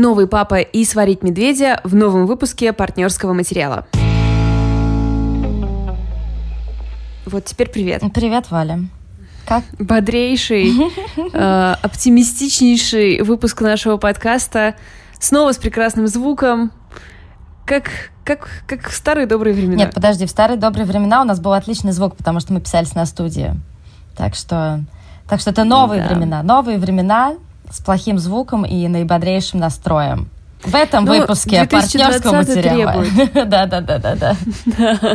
«Новый папа» и «Сварить медведя» в новом выпуске партнерского материала. Вот теперь привет. Привет, Валя. Как? Бодрейший, э, оптимистичнейший выпуск нашего подкаста. Снова с прекрасным звуком. Как, как, как в старые добрые времена. Нет, подожди, в старые добрые времена у нас был отличный звук, потому что мы писались на студии. Так что, так что это новые да. времена. Новые времена с плохим звуком и наибодрейшим настроем. В этом ну, выпуске партнерского материала. Да, да, да, да, да.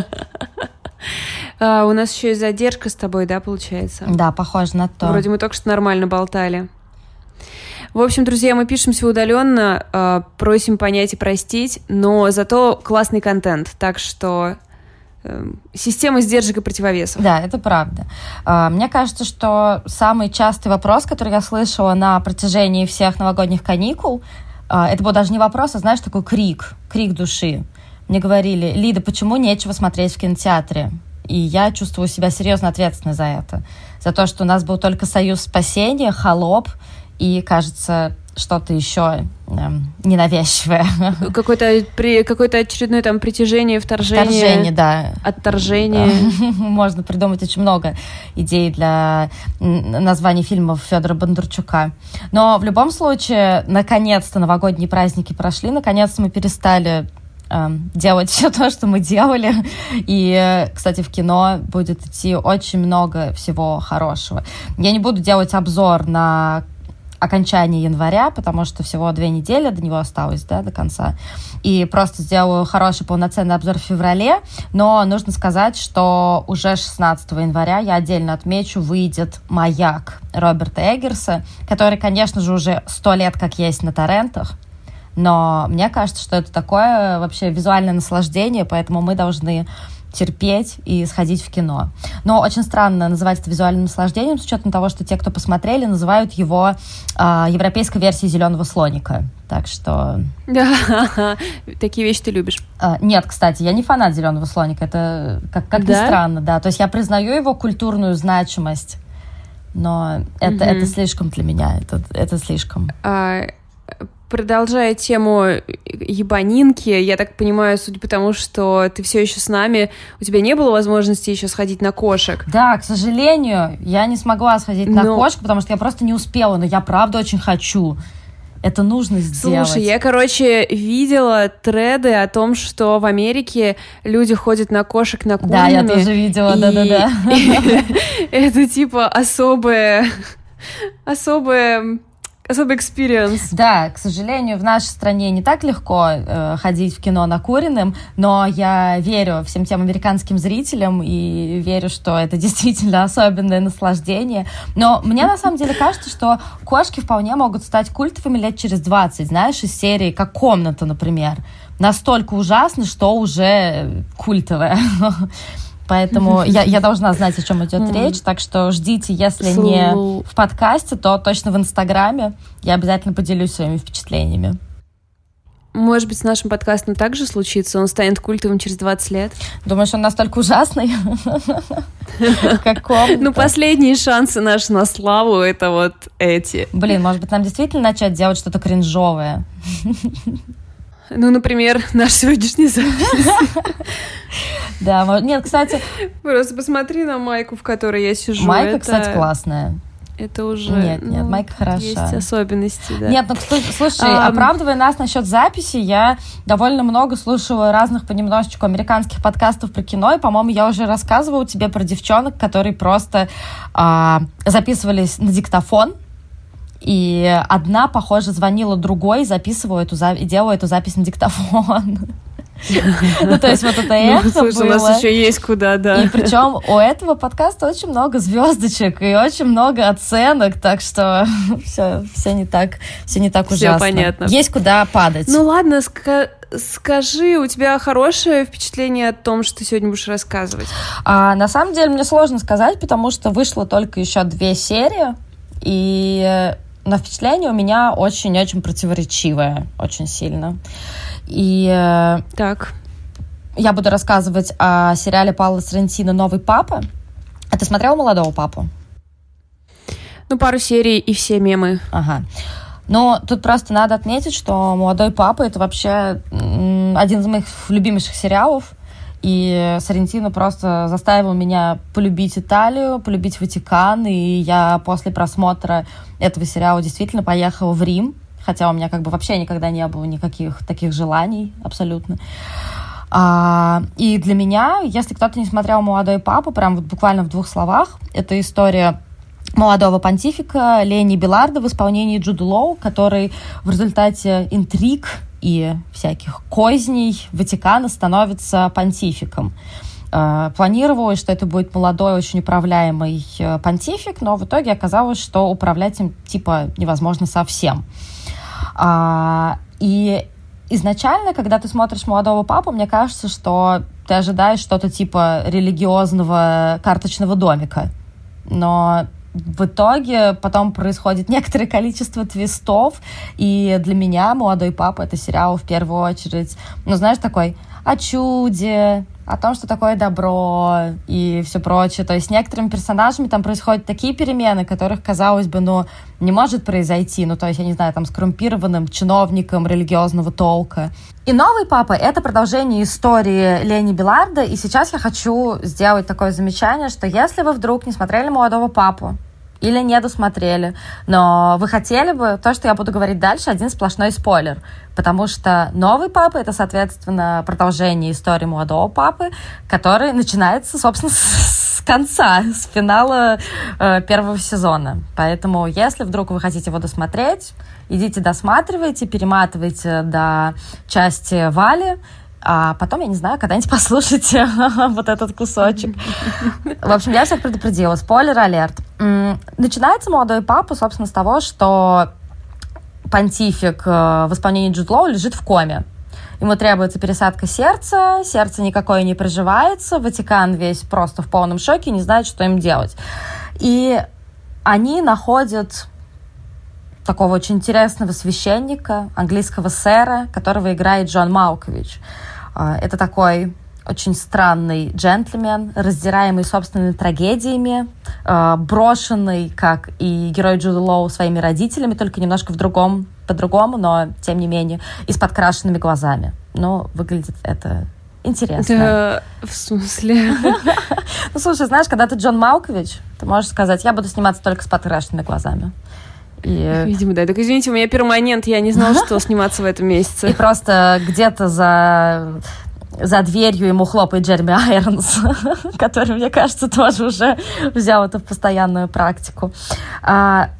А, у нас еще и задержка с тобой, да, получается? Да, похоже на то. Вроде мы только что нормально болтали. В общем, друзья, мы пишемся удаленно, а, просим понять и простить, но зато классный контент, так что эм, система сдержек и противовесов. Да, это правда. А, мне кажется, что самый частый вопрос, который я слышала на протяжении всех новогодних каникул, это был даже не вопрос, а, знаешь, такой крик, крик души. Мне говорили, Лида, почему нечего смотреть в кинотеатре? И я чувствую себя серьезно ответственной за это. За то, что у нас был только союз спасения, холоп и, кажется, что-то еще эм, ненавязчивое. Какое-то при, какое-то очередное там притяжение, вторжение. Вторжение, да. Отторжение. Можно придумать очень много идей для названий фильмов Федора Бондарчука. Но в любом случае, наконец-то новогодние праздники прошли, наконец-то мы перестали Эм, делать все то, что мы делали. И, кстати, в кино будет идти очень много всего хорошего. Я не буду делать обзор на окончание января, потому что всего две недели до него осталось, да, до конца. И просто сделаю хороший полноценный обзор в феврале. Но нужно сказать, что уже 16 января я отдельно отмечу, выйдет «Маяк» Роберта Эггерса, который, конечно же, уже сто лет как есть на торрентах. Но мне кажется, что это такое вообще визуальное наслаждение, поэтому мы должны терпеть и сходить в кино. Но очень странно называть это визуальным наслаждением, с учетом того, что те, кто посмотрели, называют его э, европейской версией зеленого слоника. Так что... Да, такие вещи ты любишь. А, нет, кстати, я не фанат зеленого слоника. Это как, как да? ни странно, да. То есть я признаю его культурную значимость, но это, mm-hmm. это слишком для меня. Это, это слишком. А, Продолжая тему ебанинки, я так понимаю, судя по тому, что ты все еще с нами, у тебя не было возможности еще сходить на кошек? Да, к сожалению, я не смогла сходить но... на кошек, потому что я просто не успела, но я правда очень хочу. Это нужно сделать. Слушай, я, короче, видела треды о том, что в Америке люди ходят на кошек накуренными. Да, я тоже видела, да-да-да. Это типа особое особое особый experience. Да, к сожалению, в нашей стране не так легко э, ходить в кино накуренным, но я верю всем тем американским зрителям и верю, что это действительно особенное наслаждение. Но мне на самом деле кажется, что кошки вполне могут стать культовыми лет через 20, знаешь, из серии как «Комната», например. Настолько ужасно, что уже культовое. Поэтому я, я должна знать, о чем идет речь. Так что ждите, если не в подкасте, то точно в Инстаграме. Я обязательно поделюсь своими впечатлениями. Может быть, с нашим подкастом также случится? Он станет культовым через 20 лет? Думаешь, он настолько ужасный? Каком? Ну, последние шансы наши на славу — это вот эти. Блин, может быть, нам действительно начать делать что-то кринжовое? Ну, например, наш сегодняшний запись. Да, нет, кстати... Просто посмотри на майку, в которой я сижу. Майка, кстати, классная. Это уже... Нет, нет, ну, майка хороша. Есть особенности, да. Нет, ну, слушай, а, оправдывая нас насчет записи, я довольно много слушала разных понемножечку американских подкастов про кино, и, по-моему, я уже рассказывала тебе про девчонок, которые просто а, записывались на диктофон, и одна, похоже, звонила другой, записывала эту, делала эту запись на диктофон. Ну, то есть вот это ну, эхо Слушай, у нас еще есть куда, да. И причем у этого подкаста очень много звездочек и очень много оценок, так что все, все не так, все не так ужасно. Все понятно. Есть куда падать. Ну ладно, ска скажи, у тебя хорошее впечатление о том, что ты сегодня будешь рассказывать? А, на самом деле мне сложно сказать, потому что вышло только еще две серии, и на впечатление у меня очень-очень противоречивое, очень сильно. И э, так. я буду рассказывать о сериале Павла Соррентино «Новый папа». А ты смотрела «Молодого папу»? Ну, пару серий и все мемы. Ага. Но тут просто надо отметить, что «Молодой папа» — это вообще один из моих любимейших сериалов. И Сарентино просто заставил меня полюбить Италию, полюбить Ватикан. И я после просмотра этого сериала действительно поехала в Рим. Хотя у меня как бы вообще никогда не было никаких таких желаний абсолютно. А, и для меня, если кто-то не смотрел «Молодой папа», прям вот буквально в двух словах, это история молодого понтифика Лени Беларда в исполнении Джуду Лоу, который в результате интриг и всяких козней Ватикана становится понтификом. Э, планировалось, что это будет молодой, очень управляемый э, понтифик, но в итоге оказалось, что управлять им типа невозможно совсем. А, и изначально, когда ты смотришь молодого папу, мне кажется, что ты ожидаешь что-то типа религиозного карточного домика. Но в итоге потом происходит некоторое количество твистов, и для меня «Молодой папа» — это сериал в первую очередь, ну, знаешь, такой о чуде, о том, что такое добро и все прочее. То есть с некоторыми персонажами там происходят такие перемены, которых, казалось бы, ну, не может произойти. Ну, то есть, я не знаю, там, с коррумпированным чиновником религиозного толка. И «Новый папа» — это продолжение истории Лени Беларда. И сейчас я хочу сделать такое замечание, что если вы вдруг не смотрели «Молодого папу», или не досмотрели. Но вы хотели бы, то, что я буду говорить дальше, один сплошной спойлер. Потому что новый папа — это, соответственно, продолжение истории молодого папы, который начинается, собственно, с конца, с финала э, первого сезона. Поэтому, если вдруг вы хотите его досмотреть, идите досматривайте, перематывайте до части Вали, а потом, я не знаю, когда-нибудь послушайте вот этот кусочек. В общем, я всех предупредила. Спойлер алерт. Начинается молодой папа, собственно, с того, что понтифик э, в исполнении Джуд Лоу лежит в коме. Ему требуется пересадка сердца, сердце никакое не приживается, Ватикан весь просто в полном шоке, не знает, что им делать. И они находят такого очень интересного священника, английского сэра, которого играет Джон Малкович. А, это такой очень странный джентльмен, раздираемый собственными трагедиями, а, брошенный, как и герой Джуда Лоу, своими родителями, только немножко в другом, по-другому, но тем не менее, и с подкрашенными глазами. Но выглядит это интересно. Да, в смысле? Ну, слушай, знаешь, когда ты Джон Малкович, ты можешь сказать, я буду сниматься только с подкрашенными глазами. И... Видимо, да. Так извините, у меня перманент, я не знала, что сниматься в этом месяце. И просто где-то за за дверью ему хлопает Джереми Айронс, который, мне кажется, тоже уже взял это в постоянную практику. А,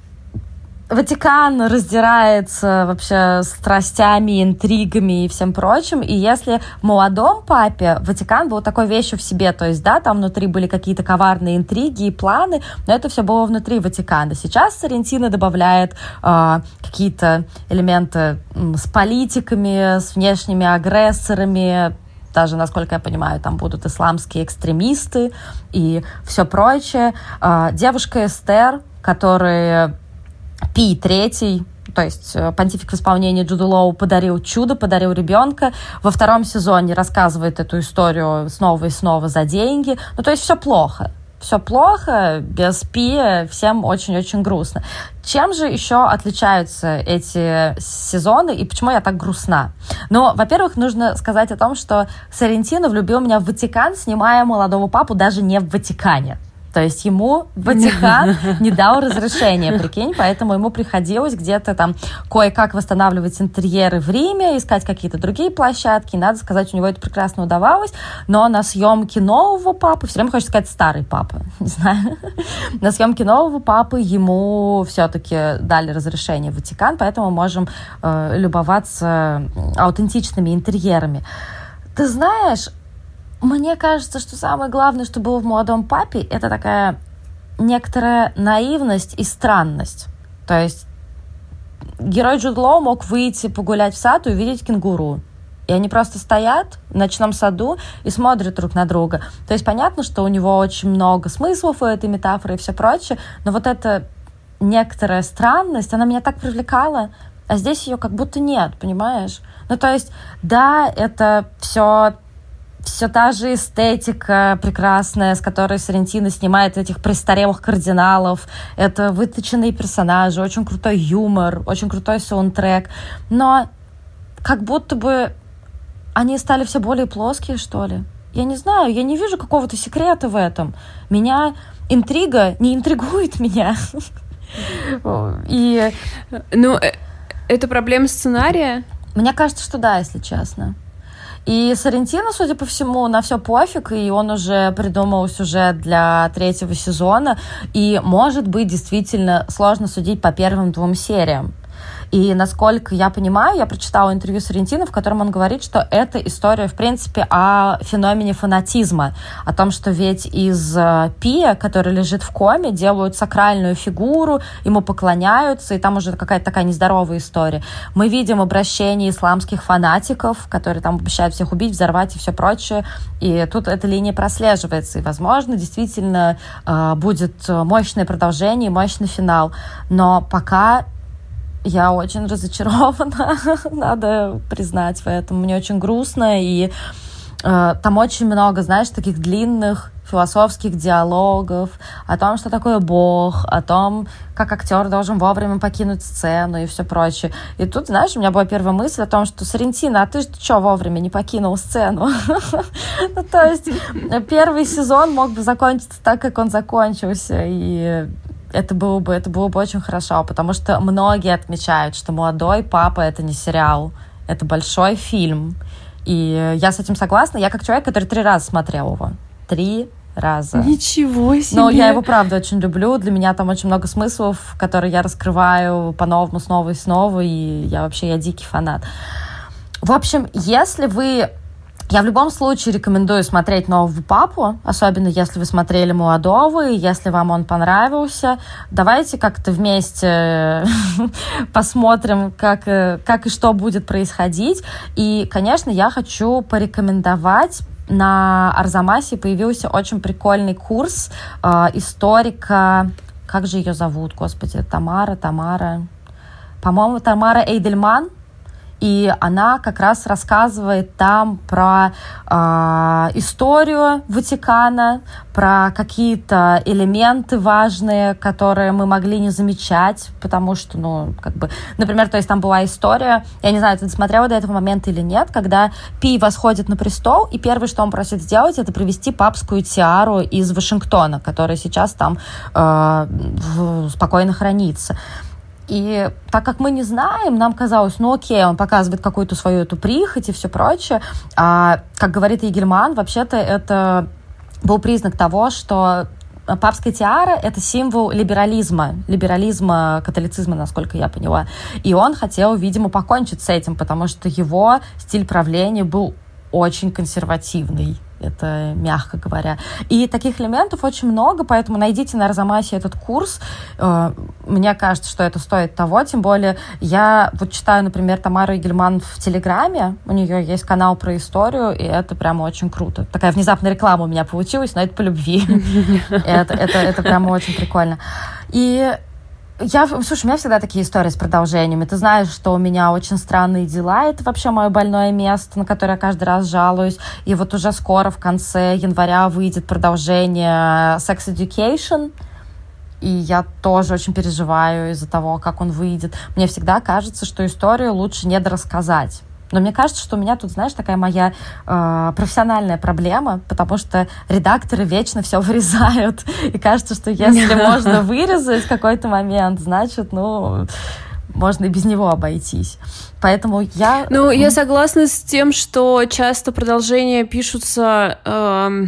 Ватикан раздирается вообще страстями, интригами и всем прочим. И если в молодом папе Ватикан был такой вещью в себе, то есть, да, там внутри были какие-то коварные интриги и планы, но это все было внутри Ватикана. Сейчас Сарентино добавляет э, какие-то элементы с политиками, с внешними агрессорами, даже, насколько я понимаю, там будут исламские экстремисты и все прочее. Э, девушка Эстер, которая Пи третий, то есть э, понтифик в исполнении Джуду Лоу подарил чудо, подарил ребенка. Во втором сезоне рассказывает эту историю снова и снова за деньги. Ну, то есть все плохо. Все плохо, без Пи, всем очень-очень грустно. Чем же еще отличаются эти сезоны и почему я так грустна? Ну, во-первых, нужно сказать о том, что Сарентино влюбил меня в Ватикан, снимая молодого папу даже не в Ватикане. То есть ему Ватикан не дал разрешения, прикинь, поэтому ему приходилось где-то там кое-как восстанавливать интерьеры в Риме, искать какие-то другие площадки. Надо сказать, у него это прекрасно удавалось, но на съемке нового папы, все время хочется сказать старый папа, не знаю, на съемке нового папы ему все-таки дали разрешение в Ватикан, поэтому можем э, любоваться аутентичными интерьерами. Ты знаешь, мне кажется, что самое главное, что было в «Молодом папе», это такая некоторая наивность и странность. То есть герой Джуд Лоу мог выйти погулять в сад и увидеть кенгуру. И они просто стоят в ночном саду и смотрят друг на друга. То есть понятно, что у него очень много смыслов у этой метафоры и все прочее, но вот эта некоторая странность, она меня так привлекала, а здесь ее как будто нет, понимаешь? Ну, то есть, да, это все все та же эстетика прекрасная, с которой Сарентино снимает этих престарелых кардиналов. Это выточенные персонажи, очень крутой юмор, очень крутой саундтрек. Но как будто бы они стали все более плоские, что ли. Я не знаю, я не вижу какого-то секрета в этом. Меня интрига не интригует меня. И... Ну, э, это проблема сценария? Мне кажется, что да, если честно. И Сарентино, судя по всему, на все пофиг, и он уже придумал сюжет для третьего сезона, и, может быть, действительно сложно судить по первым двум сериям. И насколько я понимаю, я прочитала интервью с Арентино, в котором он говорит, что это история, в принципе, о феномене фанатизма, о том, что ведь из э, Пия, который лежит в коме, делают сакральную фигуру, ему поклоняются, и там уже какая-то такая нездоровая история. Мы видим обращение исламских фанатиков, которые там обещают всех убить, взорвать и все прочее, и тут эта линия прослеживается, и, возможно, действительно э, будет мощное продолжение, мощный финал. Но пока я очень разочарована, надо признать в этом. Мне очень грустно, и э, там очень много, знаешь, таких длинных философских диалогов о том, что такое Бог, о том, как актер должен вовремя покинуть сцену и все прочее. И тут, знаешь, у меня была первая мысль о том, что Сарентина, а ты что вовремя не покинул сцену? Ну, то есть первый сезон мог бы закончиться так, как он закончился, и это было бы, это было бы очень хорошо, потому что многие отмечают, что «Молодой папа» — это не сериал, это большой фильм. И я с этим согласна. Я как человек, который три раза смотрел его. Три раза. Ничего себе! Но я его, правда, очень люблю. Для меня там очень много смыслов, которые я раскрываю по-новому снова и снова, и я вообще, я дикий фанат. В общем, если вы я в любом случае рекомендую смотреть нового папу, особенно если вы смотрели молодого, и если вам он понравился. Давайте как-то вместе посмотрим, как, э, как и что будет происходить. И, конечно, я хочу порекомендовать на Арзамасе появился очень прикольный курс э, историка, как же ее зовут, господи, Тамара, Тамара, по-моему, Тамара Эйдельман, и она как раз рассказывает там про э, историю Ватикана, про какие-то элементы важные, которые мы могли не замечать, потому что, ну, как бы, например, то есть там была история, я не знаю, ты смотрела до этого момента или нет, когда Пи восходит на престол, и первое, что он просит сделать, это привести папскую тиару из Вашингтона, которая сейчас там э, спокойно хранится. И так как мы не знаем, нам казалось, ну окей, он показывает какую-то свою эту прихоть и все прочее. А, как говорит Егельман, вообще-то это был признак того, что папская тиара — это символ либерализма, либерализма католицизма, насколько я поняла. И он хотел, видимо, покончить с этим, потому что его стиль правления был очень консервативный это мягко говоря. И таких элементов очень много, поэтому найдите на Арзамасе этот курс. Э, мне кажется, что это стоит того, тем более я вот читаю, например, Тамару Игельман в Телеграме, у нее есть канал про историю, и это прямо очень круто. Такая внезапная реклама у меня получилась, но это по любви. Это, прямо очень прикольно. И я, слушай, у меня всегда такие истории с продолжениями. Ты знаешь, что у меня очень странные дела. Это вообще мое больное место, на которое я каждый раз жалуюсь. И вот уже скоро, в конце января, выйдет продолжение Sex Education. И я тоже очень переживаю из-за того, как он выйдет. Мне всегда кажется, что историю лучше не дорассказать. Но мне кажется, что у меня тут, знаешь, такая моя э, профессиональная проблема, потому что редакторы вечно все вырезают. И кажется, что если можно вырезать в какой-то момент, значит, ну, можно и без него обойтись. Поэтому я... Ну, я согласна с тем, что часто продолжения пишутся... Э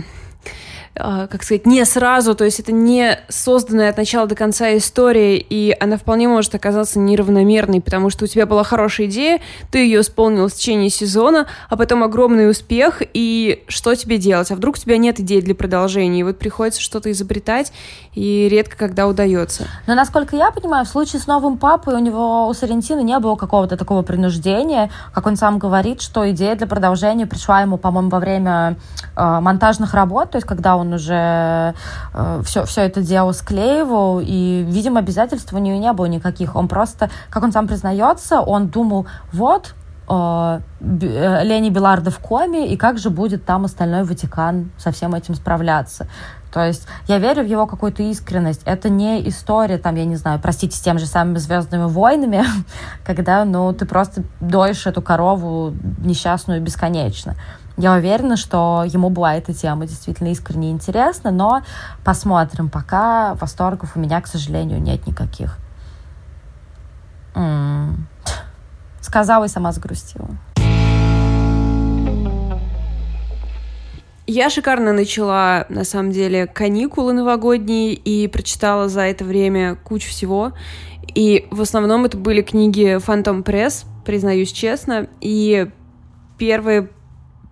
как сказать, не сразу, то есть это не созданная от начала до конца история, и она вполне может оказаться неравномерной, потому что у тебя была хорошая идея, ты ее исполнил в течение сезона, а потом огромный успех, и что тебе делать? А вдруг у тебя нет идей для продолжения, и вот приходится что-то изобретать, и редко когда удается. Но, насколько я понимаю, в случае с новым папой у него, у Сарентина не было какого-то такого принуждения, как он сам говорит, что идея для продолжения пришла ему, по-моему, во время э, монтажных работ, то есть когда он он уже э, все, все это дело склеивал, и, видимо, обязательств у нее не было никаких. Он просто, как он сам признается, он думал, вот, э, Лени Беларда в коме, и как же будет там остальной Ватикан со всем этим справляться. То есть я верю в его какую-то искренность. Это не история, там, я не знаю, простите, с теми же самыми «Звездными войнами», когда, ну, ты просто доишь эту корову несчастную бесконечно. Я уверена, что ему была эта тема действительно искренне интересна, но посмотрим. Пока восторгов у меня, к сожалению, нет никаких. М-м. Сказала и сама загрустила. Я шикарно начала, на самом деле, каникулы новогодние и прочитала за это время кучу всего. И в основном это были книги Phantom Press, признаюсь честно. И первый,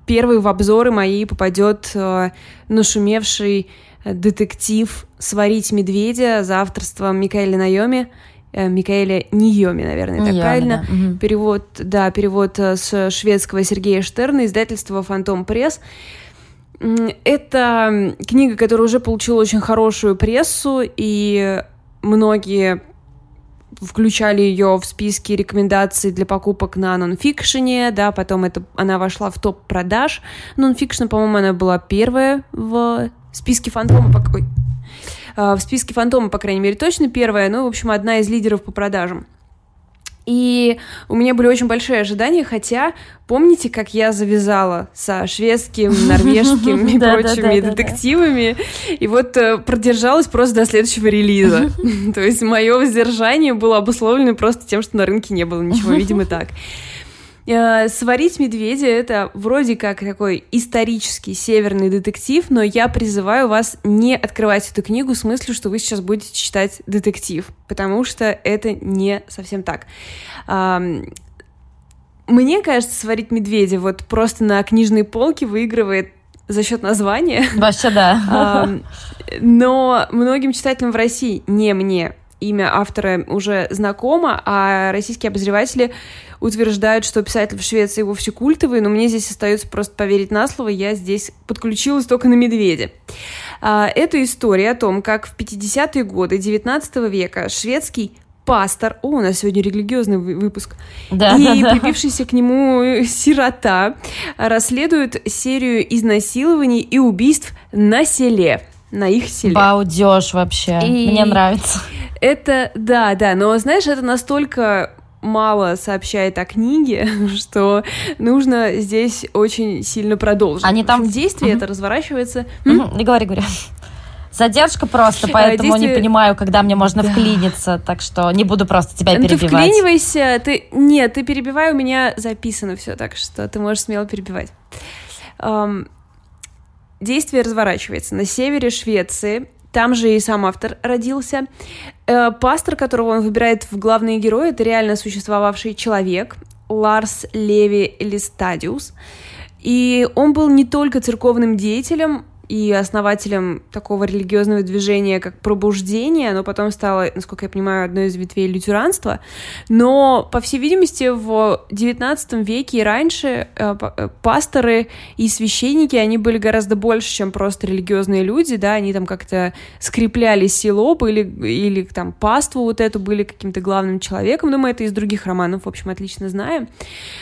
первый в обзоры мои попадет э, нашумевший детектив «Сварить медведя» за авторством Микаэля Найоми. Э, Микаэля Нийоми, наверное, так правильно. Да. Угу. Перевод, да, перевод э, с шведского Сергея Штерна, издательство «Фантом Пресс». Это книга, которая уже получила очень хорошую прессу, и многие включали ее в списки рекомендаций для покупок на нонфикшене, да, потом это, она вошла в топ продаж. Нонфикшн, по-моему, она была первая в списке фантома. Ой. В списке фантома, по крайней мере, точно первая, ну, в общем, одна из лидеров по продажам. И у меня были очень большие ожидания, хотя помните, как я завязала со шведским, норвежским и прочими детективами, и вот э, продержалась просто до следующего релиза. То есть мое воздержание было обусловлено просто тем, что на рынке не было ничего, видимо, так. Э, «Сварить медведя» — это вроде как такой исторический северный детектив, но я призываю вас не открывать эту книгу в смысле, что вы сейчас будете читать детектив, потому что это не совсем так. Мне кажется, «Сварить медведя» вот просто на книжной полке выигрывает за счет названия. Вообще да. Но многим читателям в России, не мне, имя автора уже знакомо, а российские обозреватели утверждают, что писатель в Швеции вовсе культовый, но мне здесь остается просто поверить на слово, я здесь подключилась только на медведя. А, это история о том, как в 50-е годы 19 века шведский пастор, о, у нас сегодня религиозный выпуск, да, и да, да. прибившийся к нему сирота расследуют серию изнасилований и убийств на селе на их селе. Балдеж вообще. И Мне нравится. Это, да, да, но знаешь, это настолько мало сообщает о книге, что нужно здесь очень сильно продолжить. Они там... действие угу. это разворачивается... Угу. Не говори, говори. Задержка просто, поэтому Действие... не понимаю, когда мне можно да. вклиниться, так что не буду просто тебя перебивать. Ты вклинивайся, ты... Нет, ты перебивай, у меня записано все, так что ты можешь смело перебивать. Действие разворачивается на севере Швеции, там же и сам автор родился. Э, пастор, которого он выбирает в главные герои, это реально существовавший человек, Ларс Леви Листадиус. И он был не только церковным деятелем, и основателем такого религиозного движения, как пробуждение. Оно потом стало, насколько я понимаю, одной из ветвей лютеранства. Но, по всей видимости, в XIX веке и раньше э, э, пасторы и священники, они были гораздо больше, чем просто религиозные люди, да, они там как-то скрепляли село, были, или там паству вот эту, были каким-то главным человеком, но мы это из других романов, в общем, отлично знаем.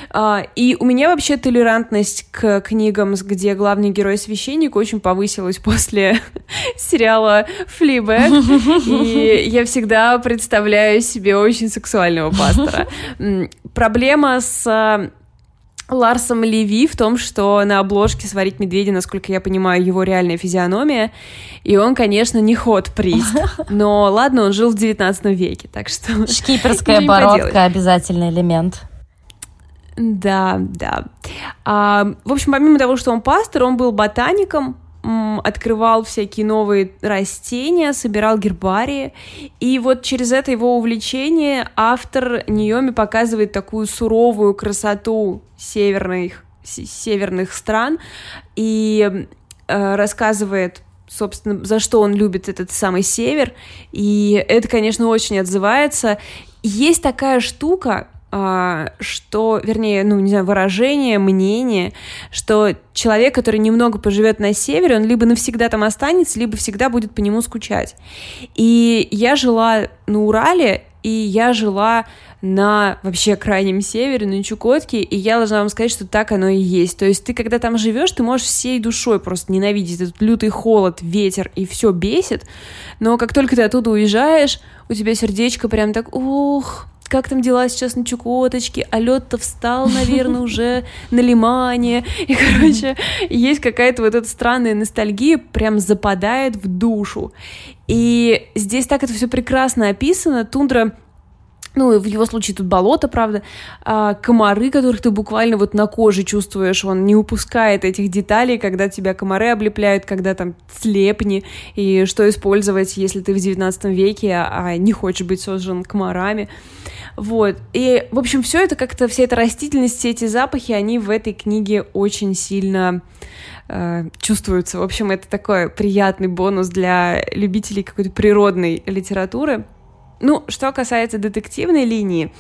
А, и у меня вообще толерантность к книгам, где главный герой священник, очень по повысилась после сериала Флибэк, и я всегда представляю себе очень сексуального пастора. Проблема с э, Ларсом Леви в том, что на обложке «Сварить медведя», насколько я понимаю, его реальная физиономия, и он, конечно, не ход прист, но ладно, он жил в 19 веке, так что... Шкиперская бородка — обязательный элемент. Да, да. А, в общем, помимо того, что он пастор, он был ботаником, открывал всякие новые растения, собирал гербарии. И вот через это его увлечение автор Ниоми показывает такую суровую красоту северных, северных стран и э, рассказывает собственно, за что он любит этот самый север, и это, конечно, очень отзывается. Есть такая штука, что, вернее, ну, не знаю, выражение, мнение, что человек, который немного поживет на севере, он либо навсегда там останется, либо всегда будет по нему скучать. И я жила на Урале, и я жила на вообще крайнем севере, на Чукотке, и я должна вам сказать, что так оно и есть. То есть ты, когда там живешь, ты можешь всей душой просто ненавидеть этот лютый холод, ветер, и все бесит, но как только ты оттуда уезжаешь, у тебя сердечко прям так, ух, как там дела сейчас на Чукоточке, а лед-то встал, наверное, уже на Лимане, и, короче, есть какая-то вот эта странная ностальгия, прям западает в душу. И здесь так это все прекрасно описано, тундра ну, в его случае тут болото, правда, а, комары, которых ты буквально вот на коже чувствуешь, он не упускает этих деталей, когда тебя комары облепляют, когда там слепни, и что использовать, если ты в 19 веке, а не хочешь быть сожжен комарами. Вот. И, в общем, все это как-то, вся эта растительность, все эти запахи, они в этой книге очень сильно э, чувствуются. В общем, это такой приятный бонус для любителей какой-то природной литературы. Ну, что касается детективной линии,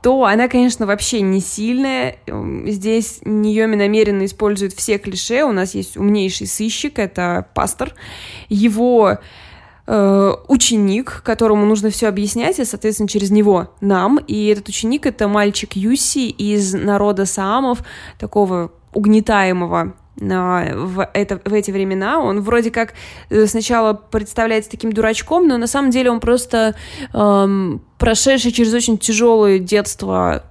то она, конечно, вообще не сильная. Эм, здесь Ниоми намеренно использует все клише. У нас есть умнейший сыщик, это пастор. Его э, ученик, которому нужно все объяснять, и, соответственно, через него нам. И этот ученик — это мальчик Юси из народа Саамов, такого угнетаемого в, это, в эти времена. Он вроде как э, сначала представляется таким дурачком, но на самом деле он просто эм, прошедший через очень тяжелое детство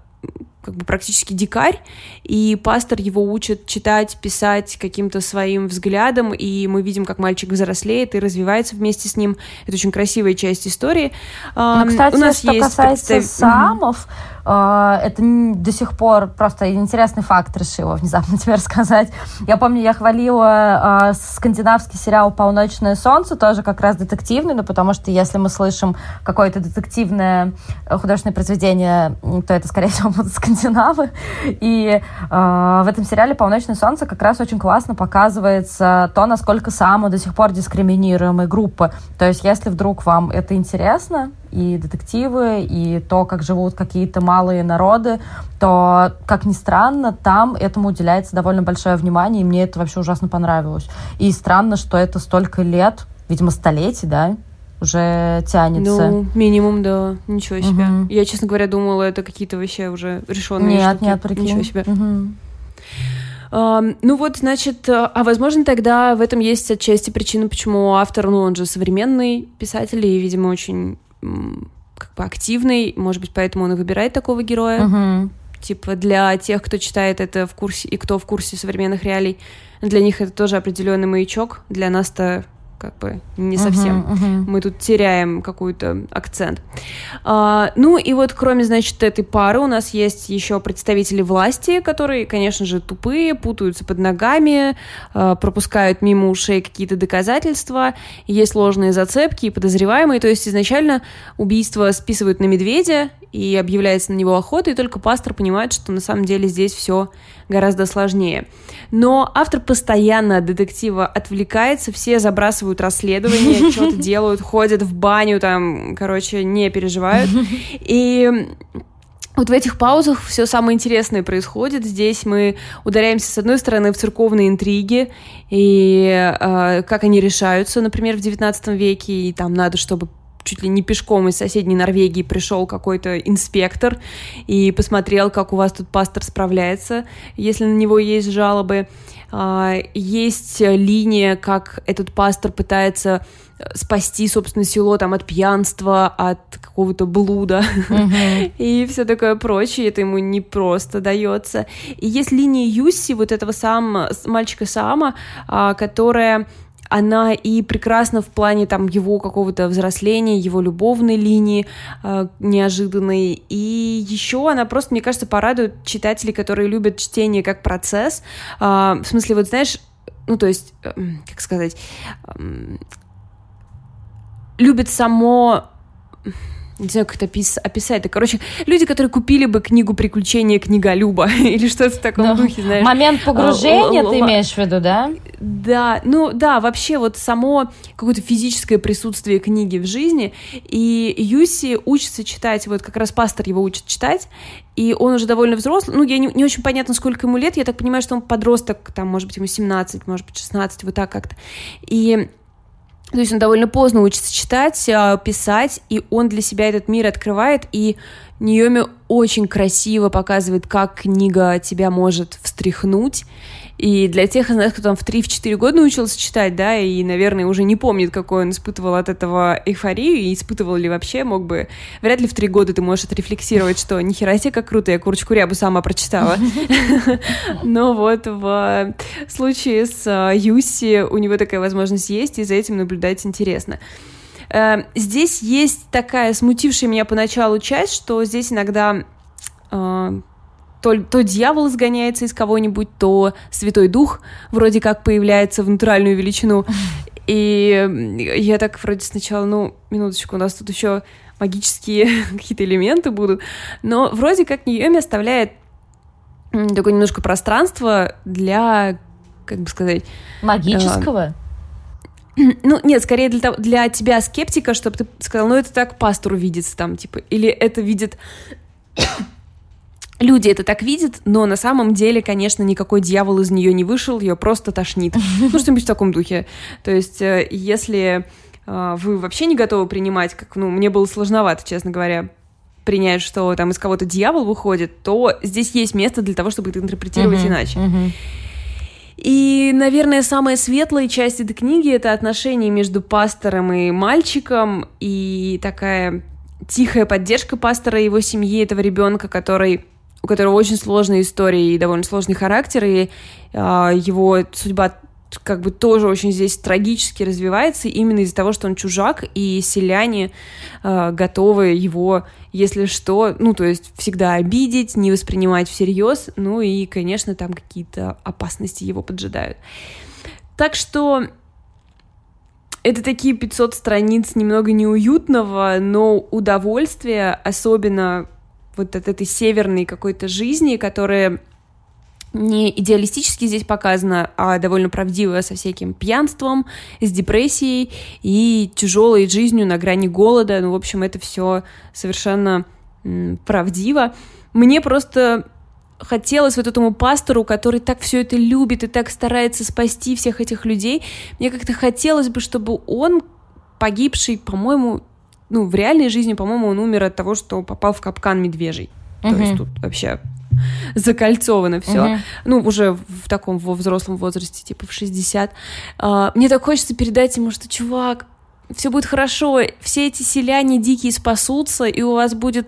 как бы практически дикарь, и пастор его учит читать, писать каким-то своим взглядом, и мы видим, как мальчик взрослеет и развивается вместе с ним. Это очень красивая часть истории. Ну, кстати, У нас что есть касается представ... самов, а, это до сих пор просто интересный факт решила внезапно тебе рассказать. Я помню, я хвалила а, скандинавский сериал «Полночное солнце», тоже как раз детективный, но потому что если мы слышим какое-то детективное э, художественное произведение, то это, скорее всего, будут скандинавы. И а, в этом сериале «Полночное солнце» как раз очень классно показывается то, насколько само до сих пор дискриминируемые группы. То есть, если вдруг вам это интересно, и детективы, и то, как живут какие-то малые народы, то, как ни странно, там этому уделяется довольно большое внимание, и мне это вообще ужасно понравилось. И странно, что это столько лет, видимо, столетий, да, уже тянется. Ну, минимум, да. Ничего себе. Угу. Я, честно говоря, думала, это какие-то вообще уже решенные нет, штуки. Нет, прикинь. Ничего себе. Угу. Uh, ну вот, значит, а возможно тогда в этом есть отчасти причина, почему автор, ну он же современный писатель и, видимо, очень как бы активный, может быть, поэтому он и выбирает такого героя. Uh-huh. Типа для тех, кто читает это в курсе и кто в курсе современных реалий, для них это тоже определенный маячок. Для нас-то как бы не совсем. Uh-huh, uh-huh. Мы тут теряем какой-то акцент. А, ну и вот кроме, значит, этой пары у нас есть еще представители власти, которые, конечно же, тупые, путаются под ногами, а, пропускают мимо ушей какие-то доказательства, есть ложные зацепки и подозреваемые. То есть изначально убийство списывают на медведя и объявляется на него охота, и только пастор понимает, что на самом деле здесь все гораздо сложнее. Но автор постоянно от детектива отвлекается, все забрасывают расследование, что-то делают, ходят в баню, там, короче, не переживают. И вот в этих паузах все самое интересное происходит. Здесь мы ударяемся, с одной стороны, в церковные интриги, и э, как они решаются, например, в XIX веке, и там надо, чтобы чуть ли не пешком из соседней Норвегии пришел какой-то инспектор и посмотрел, как у вас тут пастор справляется, если на него есть жалобы. А, есть линия, как этот пастор пытается спасти, собственно, село там от пьянства, от какого-то блуда mm-hmm. и все такое прочее. Это ему не просто дается. И есть линия Юси, вот этого сам мальчика Сама, а, которая она и прекрасна в плане там его какого-то взросления, его любовной линии э, неожиданной. И еще она просто, мне кажется, порадует читателей, которые любят чтение как процесс. Э, в смысле, вот знаешь, ну то есть, э, как сказать, э, любит само не знаю, как это опис- описать. Это, короче, люди, которые купили бы книгу «Приключения книголюба» или что-то в таком ну, духе, знаешь. Момент погружения ты имеешь в виду, да? Да, ну да, вообще вот само какое-то физическое присутствие книги в жизни. И Юси учится читать, вот как раз пастор его учит читать, и он уже довольно взрослый. Ну, я не, не очень понятно, сколько ему лет. Я так понимаю, что он подросток, там, может быть, ему 17, может быть, 16, вот так как-то. И то есть он довольно поздно учится читать, а, писать, и он для себя этот мир открывает, и Ниоми очень красиво показывает, как книга тебя может встряхнуть, и для тех из нас, кто там в 3-4 года научился читать, да, и, наверное, уже не помнит, какой он испытывал от этого эйфорию, и испытывал ли вообще, мог бы... Вряд ли в 3 года ты можешь отрефлексировать, что нихера себе как круто, я курочку рябу сама прочитала. Но вот в случае с а, Юси у него такая возможность есть, и за этим наблюдать интересно. Э, здесь есть такая смутившая меня поначалу часть, что здесь иногда то, то дьявол изгоняется из кого-нибудь, то Святой Дух вроде как появляется в натуральную величину. И я так вроде сначала, ну, минуточку, у нас тут еще магические какие-то элементы будут, но вроде как Ниоми оставляет такое немножко пространство для, как бы сказать... Магического? Э, ну, нет, скорее для, для тебя, скептика, чтобы ты сказал, ну, это так пастору видится там, типа, или это видит люди это так видят, но на самом деле, конечно, никакой дьявол из нее не вышел, ее просто тошнит. Ну, что-нибудь в таком духе. То есть, э, если э, вы вообще не готовы принимать, как, ну, мне было сложновато, честно говоря, принять, что там из кого-то дьявол выходит, то здесь есть место для того, чтобы это интерпретировать uh-huh, иначе. Uh-huh. И, наверное, самая светлая часть этой книги это отношения между пастором и мальчиком, и такая тихая поддержка пастора и его семьи, этого ребенка, который у которого очень сложная история и довольно сложный характер, и э, его судьба как бы тоже очень здесь трагически развивается именно из-за того, что он чужак, и селяне э, готовы его, если что, ну, то есть всегда обидеть, не воспринимать всерьез, ну и, конечно, там какие-то опасности его поджидают. Так что это такие 500 страниц немного неуютного, но удовольствия, особенно вот от этой северной какой-то жизни, которая не идеалистически здесь показана, а довольно правдивая со всяким пьянством, с депрессией и тяжелой жизнью на грани голода. Ну, в общем, это все совершенно правдиво. Мне просто хотелось вот этому пастору, который так все это любит и так старается спасти всех этих людей, мне как-то хотелось бы, чтобы он, погибший, по-моему, ну, в реальной жизни, по-моему, он умер от того, что попал в капкан медвежий. Uh-huh. То есть тут вообще закольцовано все. Uh-huh. Ну, уже в таком во взрослом возрасте, типа в 60. А, мне так хочется передать ему, что, чувак, все будет хорошо, все эти селяне дикие спасутся, и у вас будет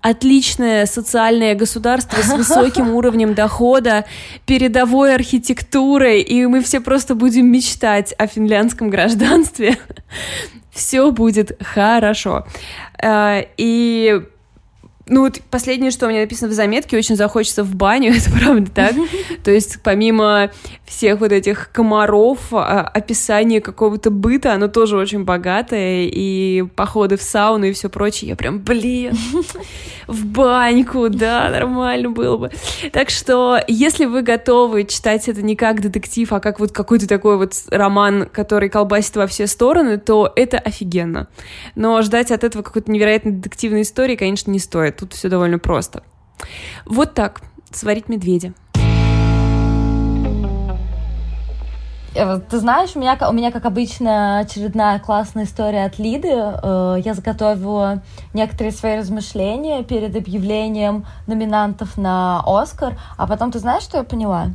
отличное социальное государство с высоким уровнем дохода, передовой архитектурой, и мы все просто будем мечтать о финляндском гражданстве. Все будет хорошо. Э, и ну, вот последнее, что у меня написано в заметке, очень захочется в баню, это правда так. То есть, помимо всех вот этих комаров, а, описание какого-то быта, оно тоже очень богатое, и походы в сауну и все прочее. Я прям, блин, в баньку, да, нормально было бы. Так что, если вы готовы читать это не как детектив, а как вот какой-то такой вот роман, который колбасит во все стороны, то это офигенно. Но ждать от этого какой-то невероятной детективной истории, конечно, не стоит. Тут все довольно просто. Вот так. Сварить медведя. Ты знаешь, у меня, у меня, как обычно, очередная классная история от Лиды. Э, я заготовила некоторые свои размышления перед объявлением номинантов на Оскар, а потом ты знаешь, что я поняла?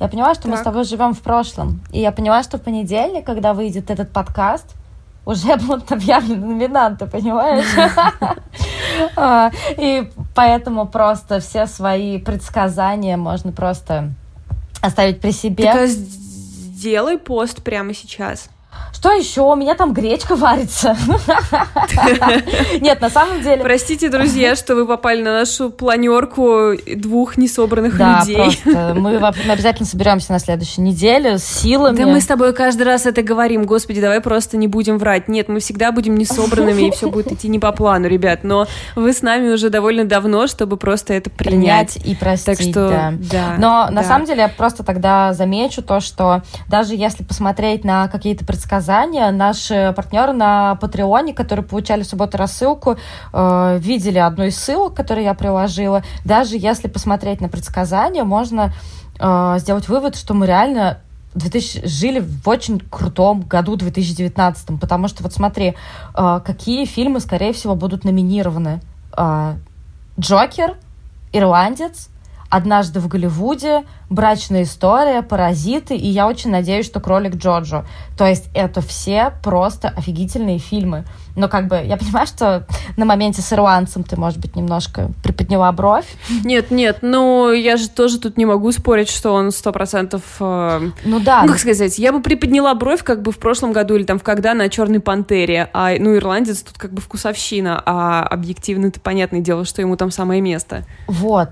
Я поняла, что так. мы с тобой живем в прошлом. И я поняла, что в понедельник, когда выйдет этот подкаст, уже будут объявлены номинанты, понимаешь? А, и поэтому просто все свои предсказания можно просто оставить при себе. Сделай пост прямо сейчас. Что еще? У меня там гречка варится. Нет, на самом деле... Простите, друзья, что вы попали на нашу планерку двух несобранных людей. Да, просто. Мы обязательно соберемся на следующей неделе с силами. Да мы с тобой каждый раз это говорим. Господи, давай просто не будем врать. Нет, мы всегда будем несобранными, и все будет идти не по плану, ребят. Но вы с нами уже довольно давно, чтобы просто это принять. Принять и простить, так что, да. да. Но на самом деле я просто тогда замечу то, что даже если посмотреть на какие-то предсказания предсказания. Наши партнеры на Патреоне, которые получали в субботу рассылку, э, видели одну из ссылок, которую я приложила. Даже если посмотреть на предсказания, можно э, сделать вывод, что мы реально 2000, жили в очень крутом году 2019, потому что вот смотри, э, какие фильмы, скорее всего, будут номинированы э, Джокер, Ирландец, Однажды в Голливуде, Брачная история, Паразиты, и я очень надеюсь, что Кролик Джоджо. То есть это все просто офигительные фильмы. Но как бы я понимаю, что на моменте с ирландцем ты, может быть, немножко приподняла бровь. Нет, нет, ну я же тоже тут не могу спорить, что он сто процентов... Э, ну да. Ну как сказать, я бы приподняла бровь как бы в прошлом году или там в когда на «Черной пантере», а ну ирландец тут как бы вкусовщина, а объективно это понятное дело, что ему там самое место. Вот,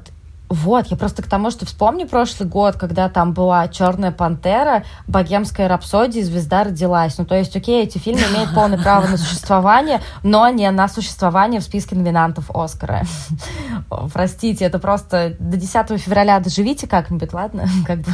вот, я просто к тому, что вспомни прошлый год, когда там была «Черная пантера», «Богемская рапсодия» «Звезда родилась». Ну, то есть, окей, эти фильмы имеют полное право на существование, но не на существование в списке номинантов «Оскара». Простите, это просто до 10 февраля доживите как-нибудь, ладно? Как бы.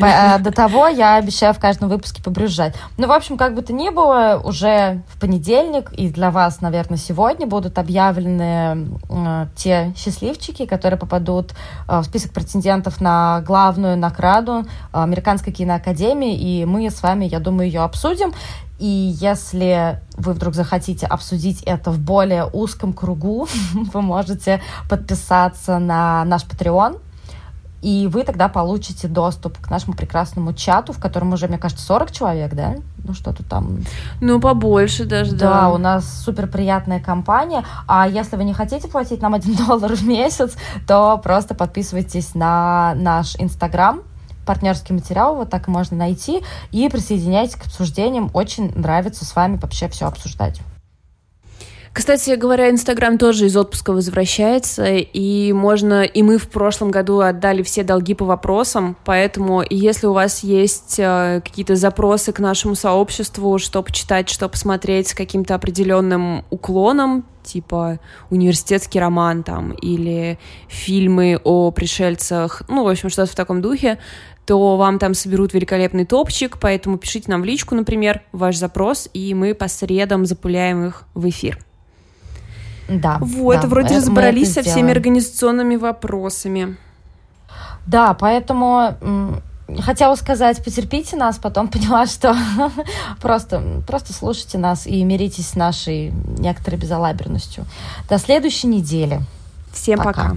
А, до того я обещаю в каждом выпуске побрюзжать. Ну, в общем, как бы то ни было, уже в понедельник и для вас, наверное, сегодня будут объявлены э, те счастливчики, которые которые попадут э, в список претендентов на главную награду э, Американской киноакадемии, и мы с вами, я думаю, ее обсудим. И если вы вдруг захотите обсудить это в более узком кругу, вы можете подписаться на наш Patreon, и вы тогда получите доступ к нашему прекрасному чату, в котором уже, мне кажется, 40 человек, да? Ну, что-то там... Ну, побольше даже, да. Да, у нас супер приятная компания. А если вы не хотите платить нам 1 доллар в месяц, то просто подписывайтесь на наш Инстаграм, партнерский материал, вот так можно найти, и присоединяйтесь к обсуждениям. Очень нравится с вами вообще все обсуждать. Кстати говоря, Инстаграм тоже из отпуска возвращается, и можно, и мы в прошлом году отдали все долги по вопросам, поэтому если у вас есть э, какие-то запросы к нашему сообществу, что почитать, что посмотреть с каким-то определенным уклоном, типа университетский роман там, или фильмы о пришельцах, ну, в общем, что-то в таком духе, то вам там соберут великолепный топчик, поэтому пишите нам в личку, например, ваш запрос, и мы по средам запуляем их в эфир. Да. Вот, да, вроде разобрались со всеми организационными вопросами. Да, поэтому хотела сказать, потерпите нас, потом поняла, что просто, просто слушайте нас и миритесь с нашей некоторой безалаберностью. До следующей недели. Всем пока. пока.